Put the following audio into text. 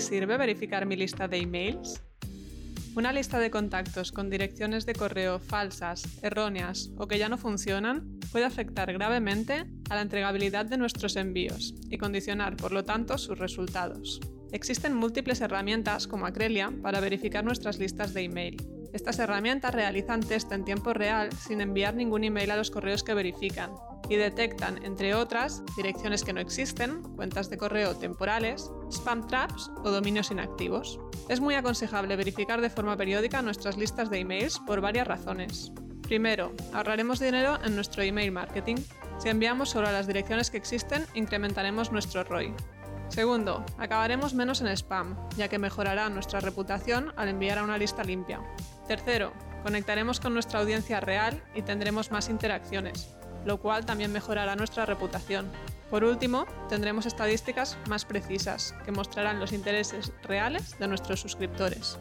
sirve verificar mi lista de emails? Una lista de contactos con direcciones de correo falsas, erróneas o que ya no funcionan puede afectar gravemente a la entregabilidad de nuestros envíos y condicionar, por lo tanto, sus resultados. Existen múltiples herramientas como Acrelia para verificar nuestras listas de email. Estas herramientas realizan test en tiempo real sin enviar ningún email a los correos que verifican y detectan, entre otras, direcciones que no existen, cuentas de correo temporales, spam traps o dominios inactivos. Es muy aconsejable verificar de forma periódica nuestras listas de emails por varias razones. Primero, ahorraremos dinero en nuestro email marketing. Si enviamos solo a las direcciones que existen, incrementaremos nuestro ROI. Segundo, acabaremos menos en spam, ya que mejorará nuestra reputación al enviar a una lista limpia. Tercero, conectaremos con nuestra audiencia real y tendremos más interacciones, lo cual también mejorará nuestra reputación. Por último, tendremos estadísticas más precisas que mostrarán los intereses reales de nuestros suscriptores.